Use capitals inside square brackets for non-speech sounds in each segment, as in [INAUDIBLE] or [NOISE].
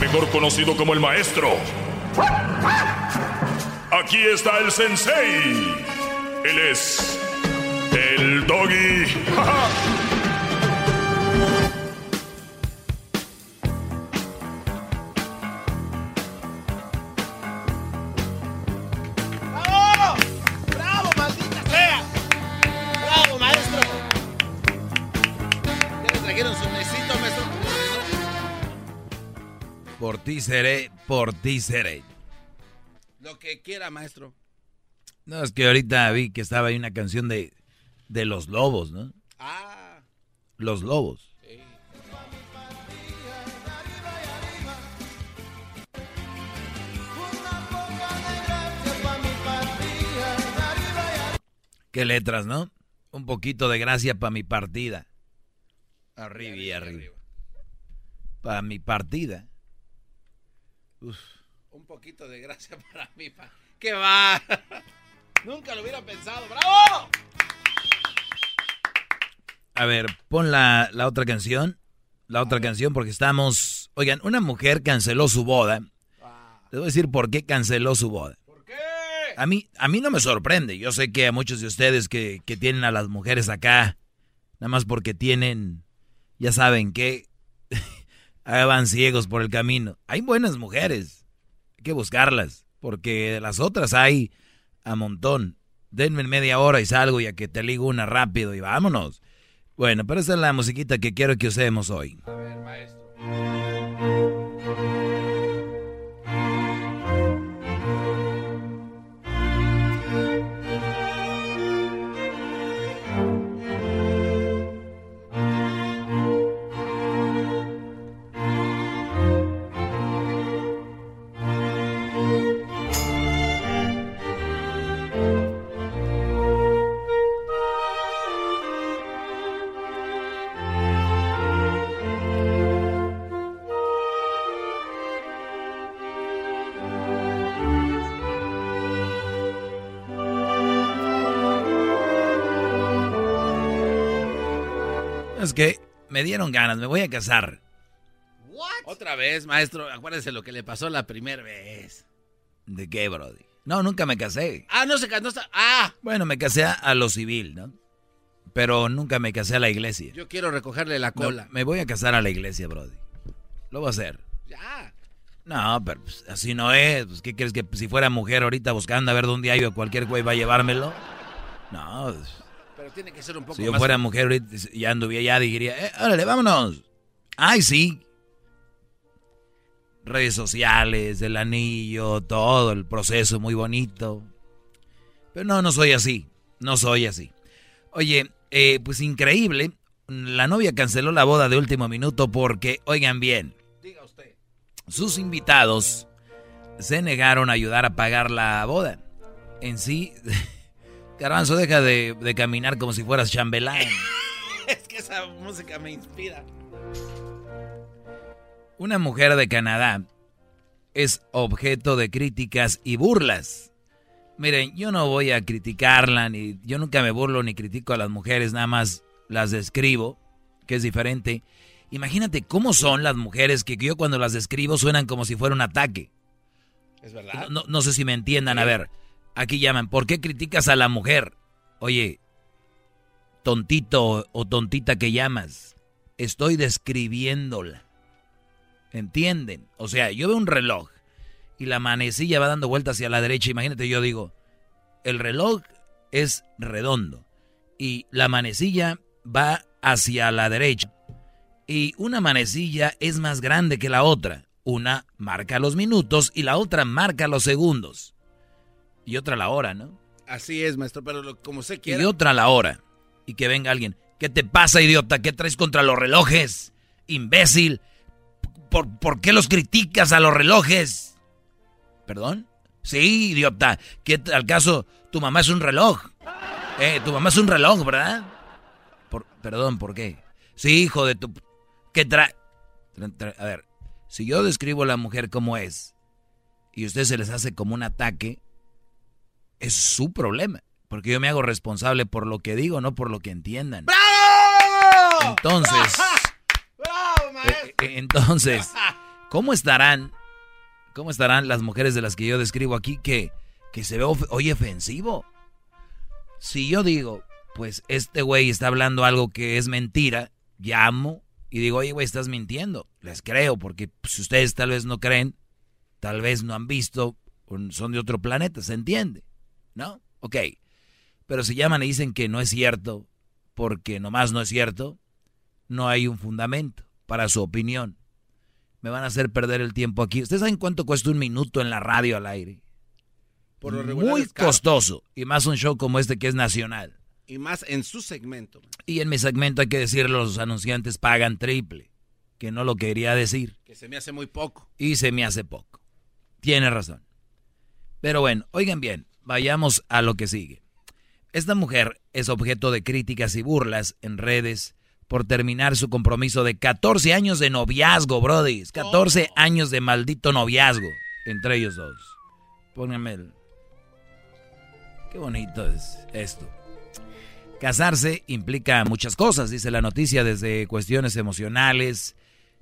mejor conocido como el maestro. Aquí está el sensei. Él es el doggy. [LAUGHS] ti seré, por ti seré. Lo que quiera, maestro. No, es que ahorita vi que estaba ahí una canción de, de los lobos, ¿no? Ah. Los lobos. Sí. Qué letras, ¿no? Un poquito de gracia para mi partida. Arriba y arriba. Para mi partida. Uf. Un poquito de gracia [LAUGHS] para mí. Pa. ¡Qué va! [LAUGHS] Nunca lo hubiera pensado. ¡Bravo! A ver, pon la, la otra canción. La otra canción porque estamos... Oigan, una mujer canceló su boda. Les voy a decir por qué canceló su boda. ¿Por qué? A mí, a mí no me sorprende. Yo sé que a muchos de ustedes que, que tienen a las mujeres acá, nada más porque tienen, ya saben que van ciegos por el camino. Hay buenas mujeres, hay que buscarlas, porque las otras hay a montón. Denme media hora y salgo ya que te ligo una rápido y vámonos. Bueno, pero esa es la musiquita que quiero que usemos hoy. A ver, maestro. Me dieron ganas, me voy a casar. ¿What? Otra vez, maestro. Acuérdese lo que le pasó la primera vez. ¿De qué, Brody? No, nunca me casé. Ah, no se casó. Ah. Bueno, me casé a lo civil, ¿no? Pero nunca me casé a la iglesia. Yo quiero recogerle la cola. No, me voy a casar a la iglesia, Brody. Lo voy a hacer. Ya. No, pero pues, así no es. Pues, ¿Qué crees que si fuera mujer ahorita buscando a ver dónde hay o cualquier güey va a llevármelo? No. pues, tiene que ser un poco si yo más- fuera mujer ya anduviera ya diría, eh, órale, vámonos. Ay, sí. Redes sociales, el anillo, todo, el proceso muy bonito. Pero no, no soy así. No soy así. Oye, eh, pues increíble. La novia canceló la boda de último minuto porque, oigan bien, Diga usted. sus invitados se negaron a ayudar a pagar la boda. En sí, [LAUGHS] Garbanzo, deja de, de caminar como si fueras chambelán. [LAUGHS] Es que esa música me inspira. Una mujer de Canadá es objeto de críticas y burlas. Miren, yo no voy a criticarla, ni yo nunca me burlo ni critico a las mujeres, nada más las describo, que es diferente. Imagínate cómo son las mujeres que yo cuando las describo suenan como si fuera un ataque. ¿Es verdad? No, no sé si me entiendan. A ver, aquí llaman, ¿por qué criticas a la mujer? Oye, tontito o tontita que llamas, estoy describiéndola. ¿Entienden? O sea, yo veo un reloj y la manecilla va dando vueltas hacia la derecha. Imagínate, yo digo, el reloj es redondo y la manecilla va hacia la derecha. Y una manecilla es más grande que la otra. Una marca los minutos y la otra marca los segundos. Y otra la hora, ¿no? Así es, maestro, pero como se quiere. Y otra la hora. Y que venga alguien. ¿Qué te pasa, idiota? ¿Qué traes contra los relojes? Imbécil. ¿Por, ¿Por qué los criticas a los relojes? ¿Perdón? Sí, idiota. ¿Qué al caso? Tu mamá es un reloj. Eh, tu mamá es un reloj, ¿verdad? Por, perdón, ¿por qué? Sí, hijo de tu... ¿Qué trae? A ver, si yo describo a la mujer como es y a usted se les hace como un ataque, es su problema. Porque yo me hago responsable por lo que digo, no por lo que entiendan. ¡Bravo! Entonces... [LAUGHS] ¡Bravo, maestro! Eh, eh, entonces, ¿cómo estarán? ¿Cómo estarán las mujeres de las que yo describo aquí que, que se ve hoy ofensivo? Si yo digo, pues este güey está hablando algo que es mentira, llamo y digo, oye, güey, estás mintiendo. Les creo, porque si ustedes tal vez no creen, tal vez no han visto, son de otro planeta, ¿se entiende? ¿No? Ok. Pero si llaman y dicen que no es cierto, porque nomás no es cierto, no hay un fundamento para su opinión. Me van a hacer perder el tiempo aquí. ¿Ustedes saben cuánto cuesta un minuto en la radio al aire? Por lo Muy costoso. Y más un show como este que es nacional. Y más en su segmento. Y en mi segmento hay que decirlo, los anunciantes pagan triple. Que no lo quería decir. Que se me hace muy poco. Y se me hace poco. Tiene razón. Pero bueno, oigan bien, vayamos a lo que sigue. Esta mujer es objeto de críticas y burlas en redes por terminar su compromiso de 14 años de noviazgo, Brody. 14 años de maldito noviazgo entre ellos dos. Pónganme el... Qué bonito es esto. Casarse implica muchas cosas, dice la noticia, desde cuestiones emocionales,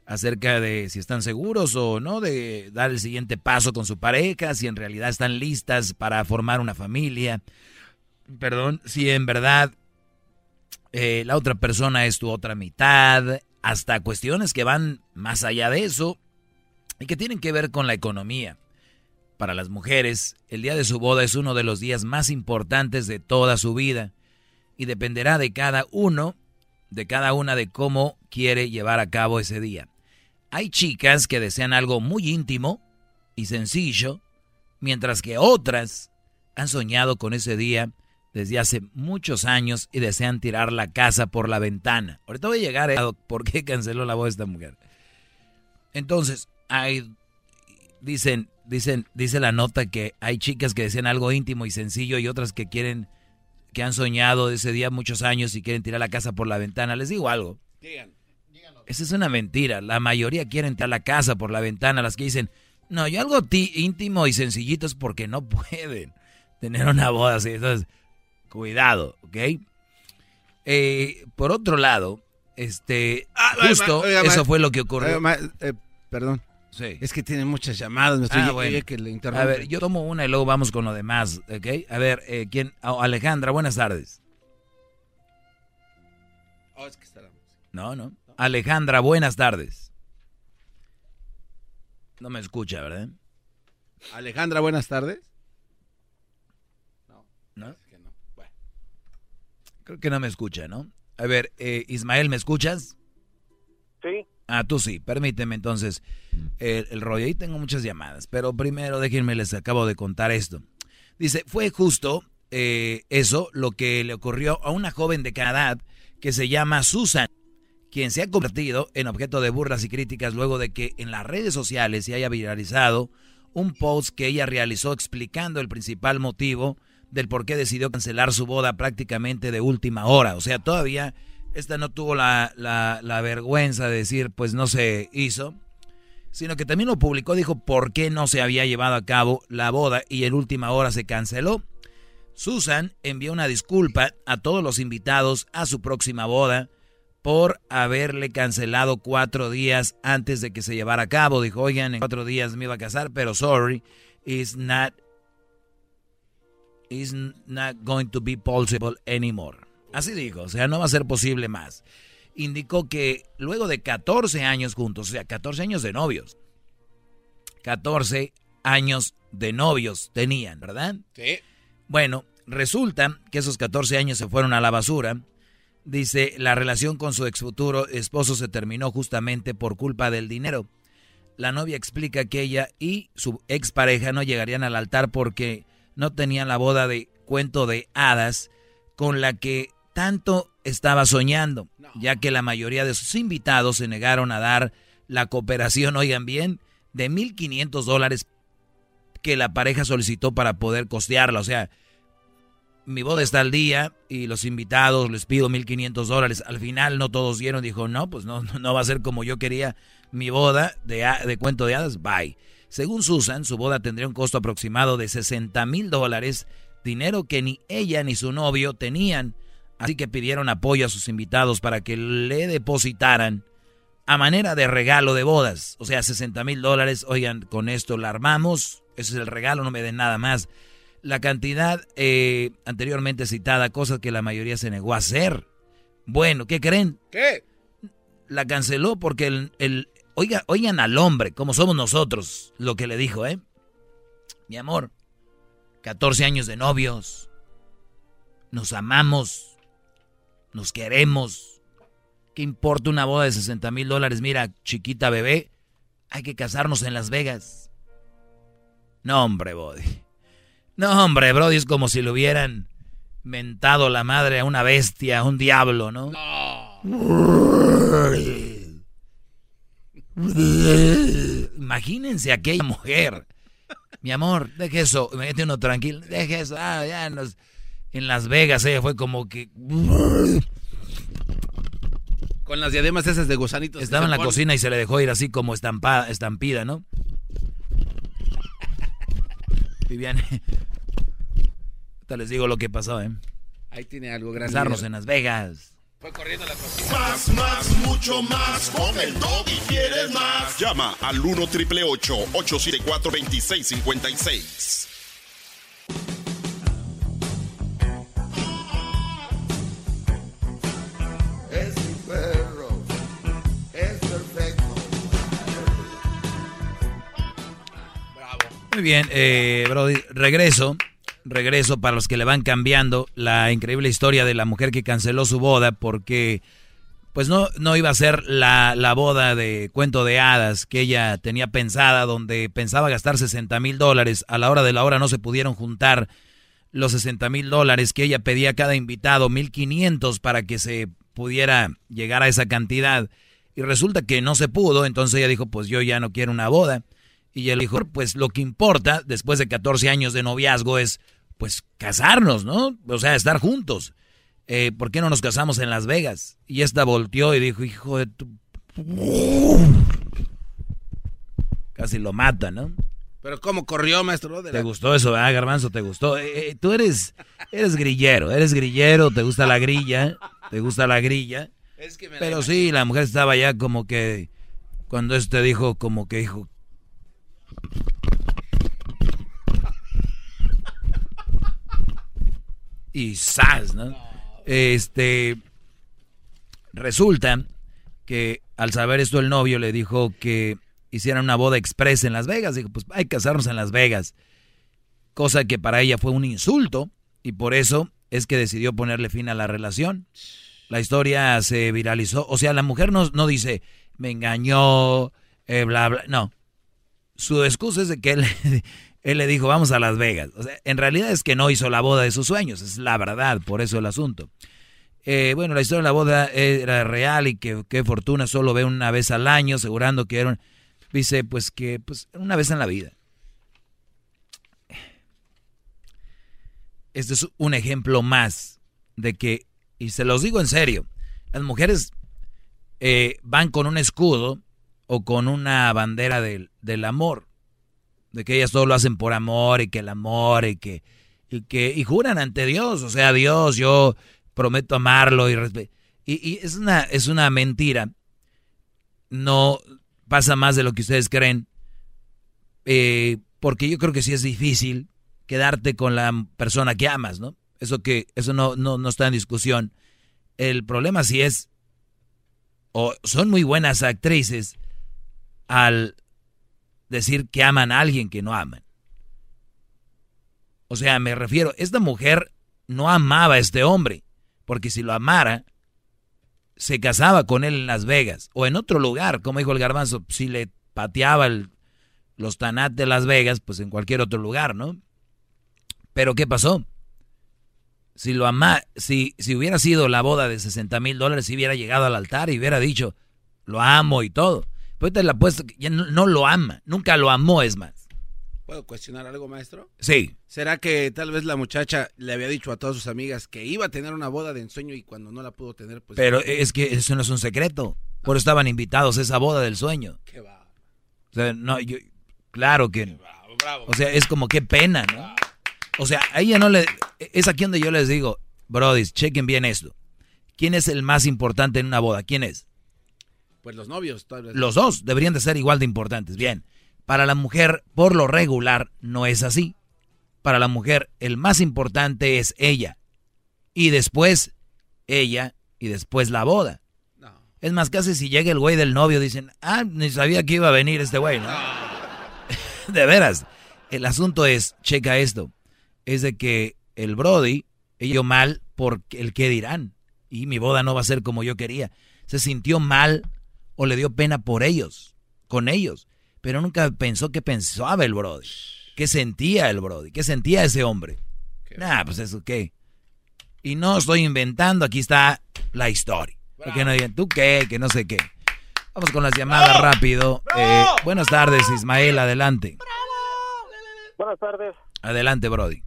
acerca de si están seguros o no de dar el siguiente paso con su pareja, si en realidad están listas para formar una familia, perdón, si en verdad eh, la otra persona es tu otra mitad, hasta cuestiones que van más allá de eso y que tienen que ver con la economía. Para las mujeres, el día de su boda es uno de los días más importantes de toda su vida y dependerá de cada uno, de cada una de cómo quiere llevar a cabo ese día. Hay chicas que desean algo muy íntimo y sencillo, mientras que otras han soñado con ese día desde hace muchos años y desean tirar la casa por la ventana. Ahorita voy a llegar a [LAUGHS] por qué canceló la voz de esta mujer. Entonces, hay dicen, dicen, dice la nota que hay chicas que desean algo íntimo y sencillo y otras que quieren que han soñado ese día muchos años y quieren tirar la casa por la ventana. Les digo algo. Esa es una mentira. La mayoría quieren tirar la casa por la ventana. Las que dicen, no, yo algo íntimo y sencillito es porque no [LAUGHS] pueden tener una boda así. Entonces, Cuidado, ¿ok? Eh, por otro lado, este, ah, justo eso fue lo que ocurrió. Eh, perdón. Sí. Es que tiene muchas llamadas, me ah, que le A ver, yo tomo una y luego vamos con lo demás, ¿ok? A ver, eh, ¿quién? Oh, Alejandra, buenas tardes. Oh, es que está no, no. Alejandra, buenas tardes. No me escucha, ¿verdad? Alejandra, buenas tardes. Creo que no me escucha, ¿no? A ver, eh, Ismael, ¿me escuchas? Sí. Ah, tú sí. Permíteme entonces el, rollo. Ahí tengo muchas llamadas, pero primero déjenme les acabo de contar esto. Dice, fue justo eh, eso lo que le ocurrió a una joven de Canadá que se llama Susan, quien se ha convertido en objeto de burlas y críticas luego de que en las redes sociales se haya viralizado un post que ella realizó explicando el principal motivo del por qué decidió cancelar su boda prácticamente de última hora. O sea, todavía esta no tuvo la, la, vergüenza de decir, pues no se hizo, sino que también lo publicó, dijo por qué no se había llevado a cabo la boda y en última hora se canceló. Susan envió una disculpa a todos los invitados a su próxima boda por haberle cancelado cuatro días antes de que se llevara a cabo. Dijo, oigan, en cuatro días me iba a casar, pero sorry, it's not is not going to be possible anymore. Así dijo, o sea, no va a ser posible más. Indicó que luego de 14 años juntos, o sea, 14 años de novios, 14 años de novios tenían, ¿verdad? Sí. Bueno, resulta que esos 14 años se fueron a la basura. Dice, la relación con su ex futuro esposo se terminó justamente por culpa del dinero. La novia explica que ella y su expareja no llegarían al altar porque no tenían la boda de cuento de hadas con la que tanto estaba soñando, ya que la mayoría de sus invitados se negaron a dar la cooperación, oigan bien, de 1.500 dólares que la pareja solicitó para poder costearla. O sea, mi boda está al día y los invitados les pido 1.500 dólares. Al final no todos dieron, dijo, no, pues no, no va a ser como yo quería mi boda de, de cuento de hadas, bye. Según Susan, su boda tendría un costo aproximado de 60 mil dólares, dinero que ni ella ni su novio tenían. Así que pidieron apoyo a sus invitados para que le depositaran a manera de regalo de bodas. O sea, 60 mil dólares. Oigan, con esto la armamos. Ese es el regalo, no me den nada más. La cantidad eh, anteriormente citada, cosas que la mayoría se negó a hacer. Bueno, ¿qué creen? ¿Qué? La canceló porque el, el oiga, oigan al hombre, como somos nosotros, lo que le dijo, ¿eh? Mi amor, 14 años de novios, nos amamos, nos queremos. ¿Qué importa una boda de 60 mil dólares? Mira, chiquita bebé, hay que casarnos en Las Vegas. No, hombre, Brody. No, hombre, Brody, es como si le hubieran mentado la madre a una bestia, a un diablo, ¿no? Imagínense aquella mujer. Mi amor, deje eso, mete uno tranquilo, deje eso. Ah, ya en Las Vegas ella fue como que... Con las diademas esas de gusanitos. Estaba en la cocina y se le dejó ir así como estampada, estampida, ¿no? Viviane. Ahorita les digo lo que pasó, ¿eh? Ahí tiene algo, gracias. Casarnos en Las Vegas. Fue corriendo la cocina. Más, más, mucho más. Con el y quieres más. Llama al 1 triple 874 2656. Muy bien, eh, Brody, regreso. Regreso para los que le van cambiando la increíble historia de la mujer que canceló su boda porque pues no, no iba a ser la, la boda de cuento de hadas que ella tenía pensada, donde pensaba gastar 60 mil dólares. A la hora de la hora no se pudieron juntar los 60 mil dólares que ella pedía a cada invitado, 1.500 para que se pudiera llegar a esa cantidad. Y resulta que no se pudo, entonces ella dijo, pues yo ya no quiero una boda. Y él dijo, pues lo que importa después de 14 años de noviazgo es, pues, casarnos, ¿no? O sea, estar juntos. Eh, ¿Por qué no nos casamos en Las Vegas? Y esta volteó y dijo, hijo de tu... Casi lo mata, ¿no? Pero ¿cómo corrió, maestro? ¿Te gustó eso, ah, Garbanzo? ¿Te gustó? Eh, eh, tú eres, eres grillero, eres grillero, te gusta la grilla, te gusta la grilla. pero sí, la mujer estaba ya como que, cuando este dijo, como que dijo, y ¡zas! ¿no? Este, resulta que al saber esto el novio le dijo que hicieran una boda express en Las Vegas. Dijo, pues hay que casarnos en Las Vegas. Cosa que para ella fue un insulto y por eso es que decidió ponerle fin a la relación. La historia se viralizó. O sea, la mujer no, no dice, me engañó, eh, bla, bla. No, su excusa es de que él, [LAUGHS] él, le dijo, vamos a Las Vegas. O sea, en realidad es que no hizo la boda de sus sueños, es la verdad, por eso el asunto. Eh, bueno, la historia de la boda era real y que fortuna solo ve una vez al año, asegurando que era, dice, pues que pues una vez en la vida. Este es un ejemplo más de que, y se los digo en serio, las mujeres eh, van con un escudo o con una bandera del, del amor, de que ellas todo lo hacen por amor y que el amor y que y que y juran ante Dios, o sea, Dios, yo prometo amarlo y y, y es una es una mentira. No pasa más de lo que ustedes creen, eh, porque yo creo que sí es difícil quedarte con la persona que amas, ¿no? Eso que eso no no, no está en discusión. El problema sí es o son muy buenas actrices al decir que aman a alguien que no aman. O sea, me refiero, esta mujer no amaba a este hombre, porque si lo amara, se casaba con él en Las Vegas o en otro lugar, como dijo el garbanzo, si le pateaba los Tanat de Las Vegas, pues en cualquier otro lugar, ¿no? Pero ¿qué pasó? Si lo ama, si, si hubiera sido la boda de 60 mil dólares, si hubiera llegado al altar y hubiera dicho, lo amo y todo. Pues te la apuesto que ya no, no, lo ama, nunca lo amó, es más. ¿Puedo cuestionar algo, maestro? Sí. ¿Será que tal vez la muchacha le había dicho a todas sus amigas que iba a tener una boda de ensueño y cuando no la pudo tener, pues... Pero es que eso no es un secreto. Por eso estaban invitados a esa boda del sueño. Qué va. O sea, no, yo, claro que... Bravo, bravo. O sea, es como qué pena, ¿no? O sea, a ella no le... Es aquí donde yo les digo, Brody, chequen bien esto. ¿Quién es el más importante en una boda? ¿Quién es? Pues los novios. Tal vez. Los dos deberían de ser igual de importantes. Bien. Para la mujer, por lo regular, no es así. Para la mujer, el más importante es ella. Y después, ella. Y después la boda. No. Es más, casi si llega el güey del novio, dicen, ah, ni sabía que iba a venir este güey, ¿no? [LAUGHS] de veras. El asunto es, checa esto, es de que el Brody, ella mal por el que dirán. Y mi boda no va a ser como yo quería. Se sintió mal o le dio pena por ellos, con ellos. Pero nunca pensó qué pensaba el Brody. ¿Qué sentía el Brody? ¿Qué sentía ese hombre? Nah, pues eso qué. Y no estoy inventando, aquí está la historia. Porque no digan, ¿tú qué? Que no sé qué. Vamos con las llamadas rápido. Eh, buenas tardes, Ismael, adelante. Buenas tardes. Adelante, Brody.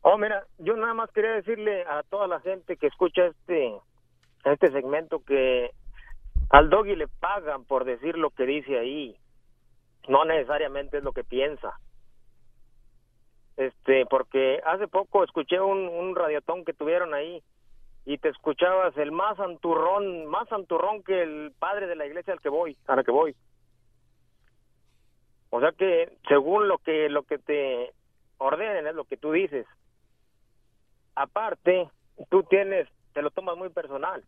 Oh, mira, yo nada más quería decirle a toda la gente que escucha este este segmento que al doggy le pagan por decir lo que dice ahí. No necesariamente es lo que piensa. Este, porque hace poco escuché un, radiotón que tuvieron ahí y te escuchabas el más santurrón, más santurrón que el padre de la iglesia al que voy, a la que voy. O sea que según lo que lo que te ordenen es lo que tú dices. Aparte, tú tienes, te lo tomas muy personal.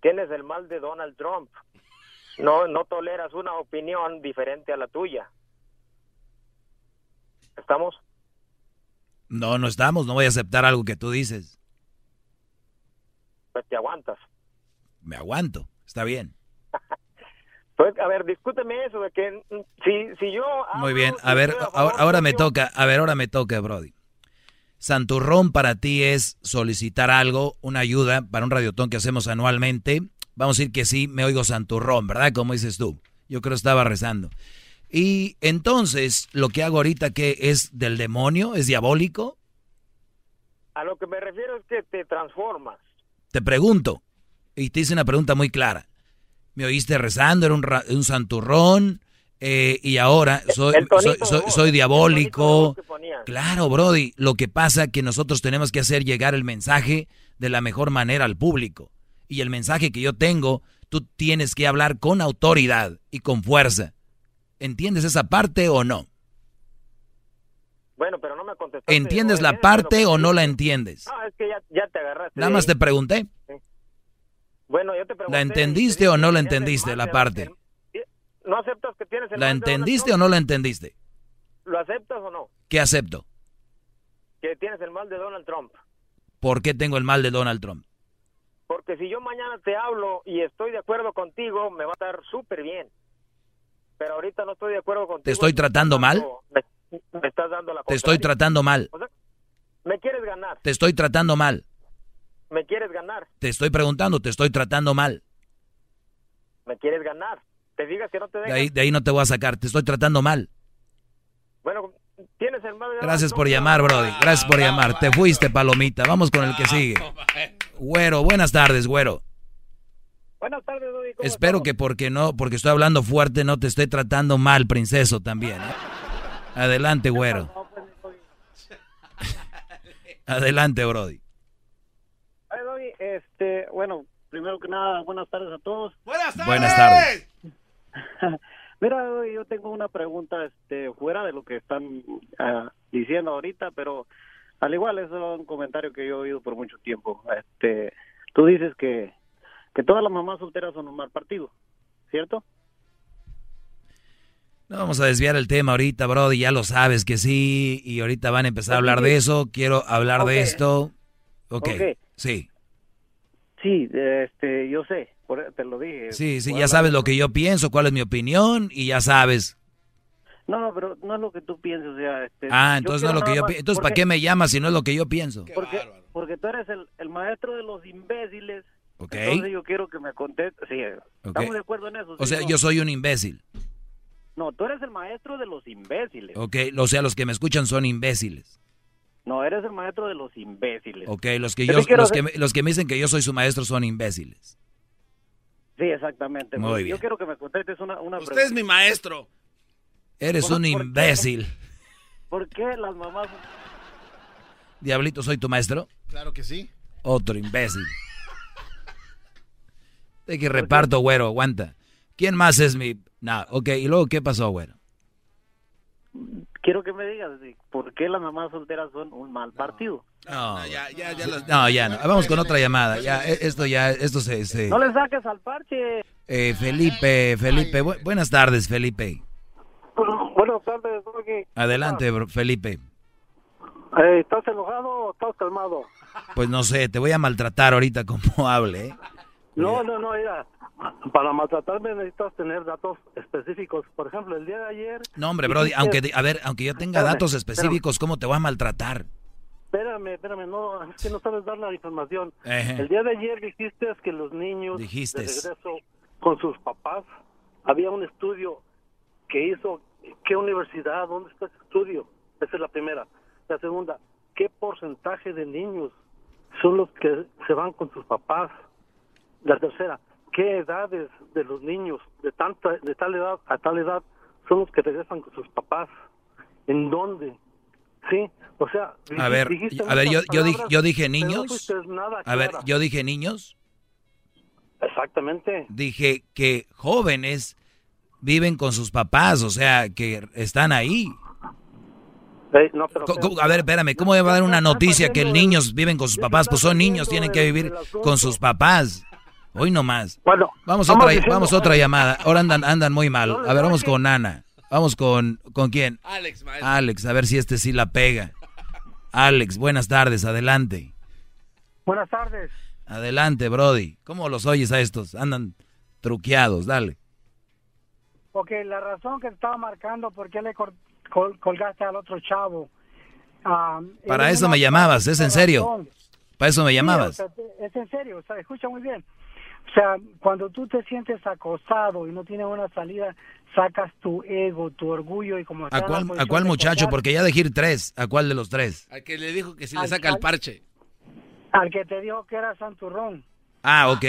Tienes el mal de Donald Trump. No no toleras una opinión diferente a la tuya. ¿Estamos? No, no estamos, no voy a aceptar algo que tú dices. Pues te aguantas. Me aguanto, está bien. [LAUGHS] Pues, a ver, discúteme eso de que mm, si, si yo... Muy bien, si a ver, ahora, ahora me toca, a ver, ahora me toca, Brody. Santurrón para ti es solicitar algo, una ayuda para un radiotón que hacemos anualmente. Vamos a decir que sí, me oigo Santurrón, ¿verdad? Como dices tú. Yo creo que estaba rezando. Y entonces, lo que hago ahorita, que es del demonio? ¿Es diabólico? A lo que me refiero es que te transformas. Te pregunto, y te hice una pregunta muy clara. Me oíste rezando, era un, un santurrón, eh, y ahora soy, soy, soy- soy diabólico. Claro, Brody. Lo que pasa que nosotros tenemos que hacer llegar el mensaje de la mejor manera al público. Y el mensaje que yo tengo, tú tienes que hablar con autoridad y con fuerza. ¿Entiendes esa parte o no? Bueno, pero no me contestaste. ¿Entiendes ¿o la parte o no la entiendes? No, es que ya, ya te agarraste. Nada más te pregunté. Bueno, yo te pregunté. ¿La entendiste o no la entendiste, la parte? ¿No aceptas que tienes ¿La entendiste o no la entendiste? ¿Lo aceptas o no? ¿Qué acepto? Que tienes el mal de Donald Trump. ¿Por qué tengo el mal de Donald Trump? Porque si yo mañana te hablo y estoy de acuerdo contigo, me va a estar súper bien. Pero ahorita no estoy de acuerdo contigo. ¿Te estoy tratando mal? Me, me estás dando la Te estoy tratando mal. O sea, me quieres ganar. Te estoy tratando mal. Me quieres ganar. Te estoy preguntando, te estoy tratando mal. Me quieres ganar. Te digas que no te De dejas. ahí, de ahí no te voy a sacar, te estoy tratando mal. Bueno, tienes el mal Gracias por llamar, Brody. Gracias por llamar. Te fuiste, palomita. Vamos con el que sigue. [LAUGHS] Güero, buenas tardes, güero. Buenas tardes. ¿cómo Espero estamos? que porque no, porque estoy hablando fuerte, no te estoy tratando mal, princeso, también. ¿eh? Adelante, güero. Pues, Doggy. [LAUGHS] Adelante, Brody. Ay, Doggy, este, bueno, primero que nada, buenas tardes a todos. Buenas tardes. Buenas tardes. [LAUGHS] Mira, yo tengo una pregunta, este, fuera de lo que están ah, diciendo ahorita, pero al igual es un comentario que yo he oído por mucho tiempo. Este, tú dices que que todas las mamás solteras son un mal partido, ¿cierto? No vamos a desviar el tema ahorita, Brody, ya lo sabes que sí, y ahorita van a empezar a hablar de eso, quiero hablar de esto. Ok, sí. Sí, este, yo sé, te lo dije. Sí, sí, ya sabes lo que yo pienso, cuál es mi opinión, y ya sabes. No, no, pero no es lo que tú piensas, o sea, este, Ah, entonces no es lo que yo pienso. Entonces, ¿para qué me llamas si no es lo que yo pienso? Porque, porque tú eres el, el maestro de los imbéciles. Ok. Entonces yo quiero que me contestes. Sí, estamos de acuerdo en eso. O sea, yo soy un imbécil. No, tú eres el maestro de los imbéciles. Ok, o sea, los que me escuchan son imbéciles. No, eres el maestro de los imbéciles. Ok, los que, yo, los, que, me, los que me dicen que yo soy su maestro son imbéciles. Sí, exactamente. Muy bien. Yo quiero que me contestes una, una Usted es mi maestro. Eres un imbécil. ¿Por qué las mamás... Diablito, ¿soy tu maestro? Claro que sí. Otro imbécil. De que reparto, güero, aguanta. ¿Quién más es mi no, ok, ¿y luego qué pasó, güero? Quiero que me digas, ¿por qué las mamás solteras son un mal partido? No, ya, ya, ya no, ya no. Vamos con otra llamada. Ya, e, esto ya, esto se... No le saques al parche. Eh, Felipe, Felipe, buenas tardes, Felipe. Buenas tardes, Adelante, Felipe. Eh, ¿Estás enojado o estás calmado? Pues no sé, te voy a maltratar ahorita como [LAUGHS] hable, ¿eh? No, no, no, mira, para maltratarme necesitas tener datos específicos. Por ejemplo, el día de ayer... No, hombre, Brody, aunque, a ver, aunque yo tenga datos específicos, ¿cómo te voy a maltratar? Espérame, no, es que no sabes dar la información. El día de ayer dijiste que los niños dijiste. de regreso con sus papás, había un estudio que hizo, ¿qué universidad? ¿Dónde está ese estudio? Esa es la primera. La segunda, ¿qué porcentaje de niños son los que se van con sus papás? La tercera, ¿qué edades de los niños de tanta de tal edad a tal edad son los que regresan con sus papás? ¿En dónde? Sí, o sea, a ver, a ver, yo, yo dije, yo dije niños. a ver, yo dije niños. Exactamente. Dije que jóvenes viven con sus papás, o sea, que están ahí. a ver, espérame, ¿cómo va a dar una noticia que niños viven con sus papás? Pues son niños, tienen que vivir con sus papás. Hoy no más. Bueno, vamos, otra, vamos otra llamada. Ahora andan, andan muy mal. A ver, vamos con Ana. Vamos con, ¿con quién? Alex, Alex, a ver si este sí la pega. Alex, buenas tardes, adelante. Buenas tardes. Adelante, Brody. ¿Cómo los oyes a estos? Andan truqueados, dale. Ok, la razón que estaba marcando por qué le colgaste al otro chavo. Para eso me llamabas, ¿es en serio? Para eso me llamabas. es en serio, o sea, escucha muy bien. O sea, cuando tú te sientes acosado y no tienes una salida, sacas tu ego, tu orgullo y como... ¿A cuál, ¿a cuál muchacho? Porque ya dejé ir tres. ¿A cuál de los tres? Al que le dijo que si le saca el parche. Al que te dijo que era Santurrón. Ah, ok.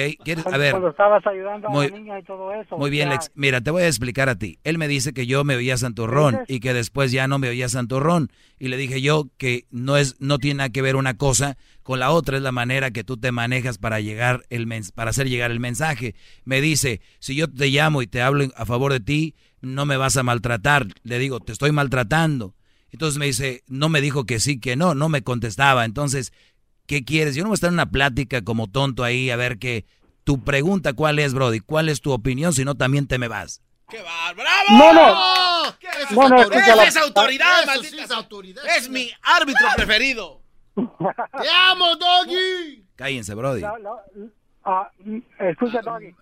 A ver. Cuando estabas ayudando a la niña y todo eso. Muy bien, Lex. Mira, te voy a explicar a ti. Él me dice que yo me oía Santurrón y que después ya no me oía Santurrón. Y le dije yo que no es, no tiene nada que ver una cosa con la otra, es la manera que tú te manejas para llegar el para hacer llegar el mensaje. Me dice, si yo te llamo y te hablo a favor de ti, no me vas a maltratar. Le digo, te estoy maltratando. Entonces me dice, no me dijo que sí, que no, no me contestaba. Entonces ¿Qué quieres? Yo no voy a estar en una plática como tonto ahí a ver qué. Tu pregunta, ¿cuál es, Brody? ¿Cuál es tu opinión? Si no, también te me vas. ¡Qué bar! ¡Bravo! No, no. ¿Qué es, no, no, autoridad? es autoridad, maldita. es, autoridad. es mi árbitro preferido. [LAUGHS] ¡Te amo, Doggy! Cállense, Brody. Ah, escucha, Doggy.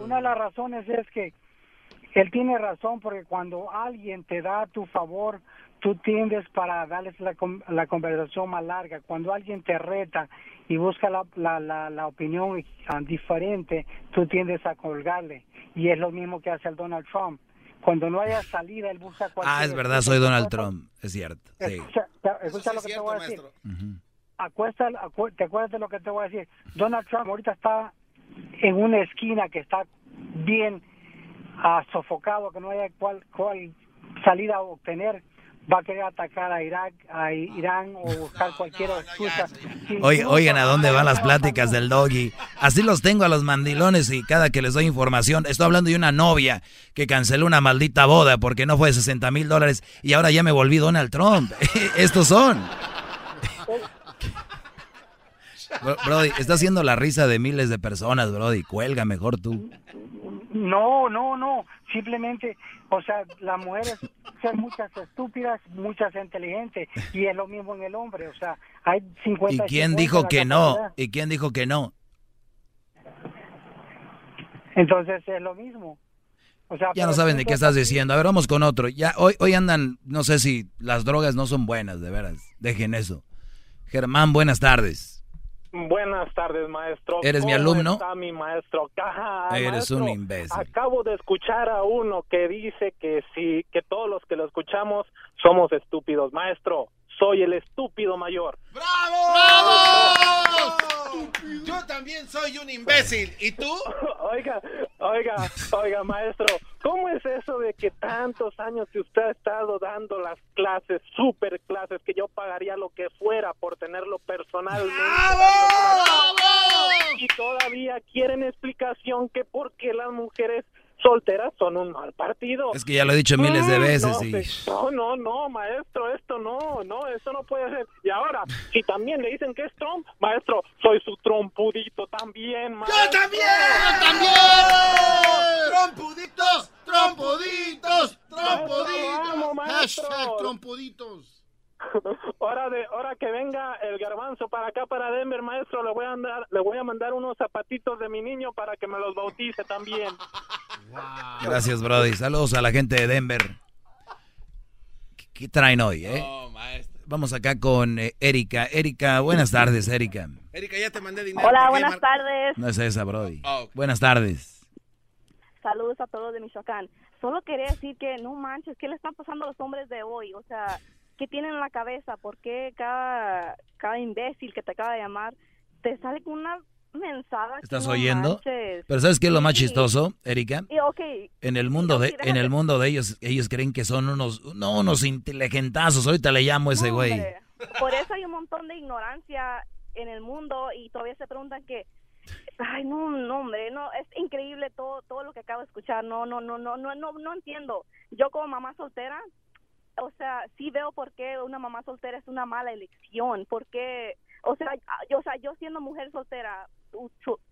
una de las razones es que él tiene razón porque cuando alguien te da tu favor, tú tiendes para darles la, la conversación más larga. Cuando alguien te reta y busca la, la, la, opinión diferente, tú tiendes a colgarle. Y es lo mismo que hace el Donald Trump. Cuando no haya salida, él busca cualquier... Ah, es verdad, soy Donald Trump, es cierto. Sí. Escucha, lo que te voy a decir. ¿Te acuerdas de lo que te voy a decir? Donald Trump ahorita está en una esquina que está bien uh, sofocado, que no haya cual, cual salida a obtener va a querer atacar a Irak, a Irán o buscar cualquier excusa. oigan a dónde van las pláticas del doggy. Así los tengo a los mandilones y cada que les doy información. Estoy hablando de una novia que canceló una maldita boda porque no fue de 60 mil dólares y ahora ya me volví Donald Trump. [LAUGHS] Estos son. Brody, está haciendo la risa de miles de personas, Brody. Cuelga mejor tú. No, no, no. Simplemente, o sea, las mujeres son muchas estúpidas, muchas inteligentes. Y es lo mismo en el hombre. O sea, hay 50. ¿Y quién dijo que no? ¿Y quién dijo que no? Entonces es lo mismo. O sea, ya no saben de qué estás diciendo. A ver, vamos con otro. Ya hoy, hoy andan, no sé si las drogas no son buenas, de veras. Dejen eso. Germán, buenas tardes. Buenas tardes, maestro. ¿Eres mi alumno? Está mi maestro. [LAUGHS] Eres un imbécil. Acabo de escuchar a uno que dice que sí, que todos los que lo escuchamos somos estúpidos. Maestro, soy el estúpido mayor. ¡Bravo! ¡Bravo! Yo también soy un imbécil. ¿Y tú? [LAUGHS] Oiga, oiga, oiga, maestro, ¿cómo es eso de que tantos años que usted ha estado dando las clases, super clases, que yo pagaría lo que fuera por tenerlo personalmente? ¡Bravo! Y todavía quieren explicación que por qué las mujeres solteras son un mal partido. Es que ya lo he dicho miles de veces. No, no, no, maestro, esto no, no, eso no puede ser. Y ahora, si también le dicen que es Trump, maestro, soy su trompudito también, maestro. ¡Yo también! ¡Yo también! ¡Trompuditos! ¡Trompuditos! ¡Trompuditos! Hashtag trompuditos. [LAUGHS] hora de hora que venga el garbanzo para acá para Denver maestro le voy a mandar le voy a mandar unos zapatitos de mi niño para que me los bautice también gracias Brody. Saludos a la gente de Denver. ¿qué, traen hoy eh? vamos acá con eh, Erika. Erika buenas tardes Erika. Erika ya te mandé dinero. Hola buenas tardes. No es esa Brody. Oh, buenas tardes. Saludos a todos de Michoacán. Solo quería decir que no manches qué le están pasando a los hombres de hoy o sea ¿qué tienen en la cabeza? ¿Por qué cada, cada imbécil que te acaba de llamar te sale con una mensada? ¿Estás oyendo? Pero ¿sabes qué es lo más chistoso, Erika? En el mundo de en el mundo de ellos ellos creen que son unos no unos inteligentazos. Ahorita le llamo a ese güey. Por eso hay un montón de ignorancia en el mundo y todavía se preguntan que Ay, no, no, hombre, no, es increíble todo todo lo que acabo de escuchar. No, no, no, no, no, no, no entiendo. Yo como mamá soltera o sea, sí veo por qué una mamá soltera es una mala elección, porque, o sea, yo, o sea, yo siendo mujer soltera,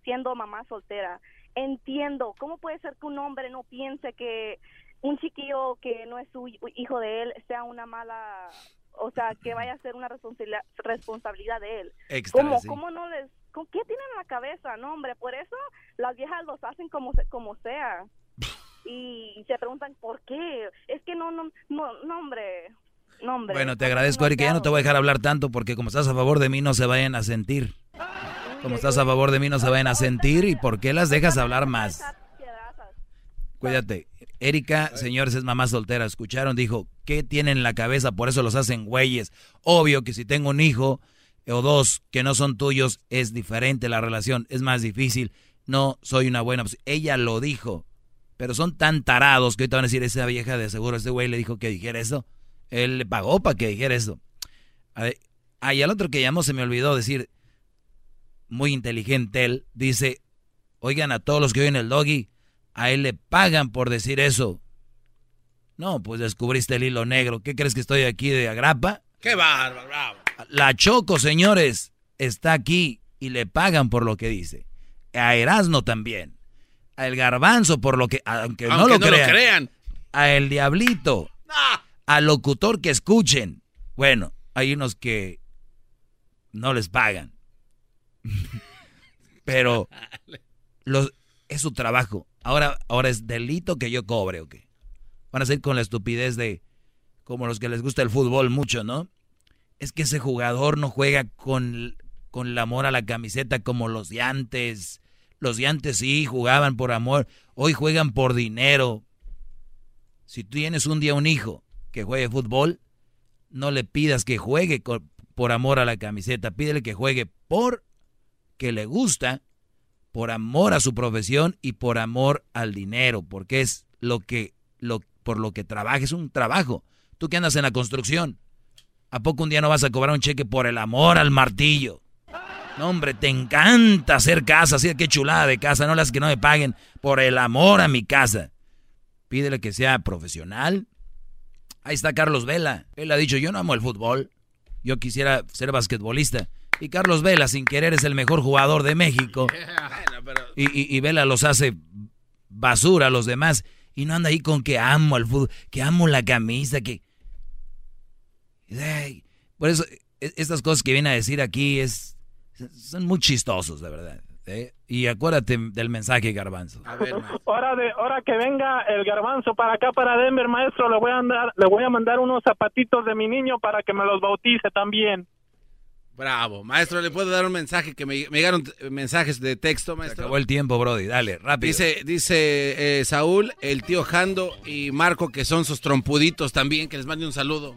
siendo mamá soltera, entiendo cómo puede ser que un hombre no piense que un chiquillo que no es su hijo de él sea una mala, o sea, que vaya a ser una responsabilidad, responsabilidad de él. ¿Cómo, ¿Cómo no les, qué tienen en la cabeza? No, hombre, por eso las viejas los hacen como, como sea [LAUGHS] y se preguntan por qué. Es que no, no, no, no hombre. No, hombre. Bueno, te agradezco, Erika. Ya no te voy a dejar hablar tanto porque como estás a favor de mí no se vayan a sentir. Como estás a favor de mí no se vayan a sentir y por qué las dejas hablar más. Cuídate. Erika, señores, es mamá soltera. Escucharon, dijo, ¿qué tienen en la cabeza? Por eso los hacen güeyes. Obvio que si tengo un hijo o dos que no son tuyos, es diferente la relación, es más difícil. No soy una buena Ella lo dijo. Pero son tan tarados que ahorita van a decir, esa vieja de seguro, ese güey le dijo que dijera eso. Él le pagó para que dijera eso. Ah, y al otro que llamó se me olvidó decir, muy inteligente él, dice, oigan a todos los que oyen el doggy, a él le pagan por decir eso. No, pues descubriste el hilo negro. ¿Qué crees que estoy aquí de agrapa? ¡Qué bárbaro! Bravo. La Choco, señores, está aquí y le pagan por lo que dice. A Erasno también a el garbanzo, por lo que, aunque, no, lo, crean, a el diablito, al locutor que escuchen. Bueno, hay unos que no les pagan. [LAUGHS] Pero los, es su trabajo. Ahora, ahora es delito que yo cobre, ¿o qué? Van a ser con la estupidez de como los que les gusta el fútbol mucho, ¿no? Es que ese jugador no juega con, con el amor a la camiseta como los de antes los de antes sí jugaban por amor, hoy juegan por dinero. Si tú tienes un día un hijo que juegue fútbol, no le pidas que juegue por amor a la camiseta, pídele que juegue por que le gusta, por amor a su profesión y por amor al dinero, porque es lo que lo por lo que trabaja, es un trabajo. Tú que andas en la construcción, ¿a poco un día no vas a cobrar un cheque por el amor al martillo? No, hombre, te encanta hacer casa, así qué chulada de casa, no las que no me paguen por el amor a mi casa. Pídele que sea profesional. Ahí está Carlos Vela. Él ha dicho, yo no amo el fútbol, yo quisiera ser basquetbolista. Y Carlos Vela, sin querer, es el mejor jugador de México. [LAUGHS] Y, y, Vela los hace basura a los demás y no anda ahí con que amo al fútbol, que amo la camisa, que... por eso, e, estas cosas que viene a decir aquí es, son muy chistosos, de verdad. ¿Eh? Y acuérdate del mensaje, Garbanzo. A ver, hora, de, hora que venga el Garbanzo para acá, para Denver, maestro, le voy, a andar, le voy a mandar unos zapatitos de mi niño para que me los bautice también. Bravo. Maestro, ¿le puedo dar un mensaje? Que me, llegaron mensajes de texto, maestro. acabó el tiempo, Brody. Dale, rápido. Dice, dice eh, Saúl, el tío Jando y Marco, que son sus trompuditos también, que les mande un saludo.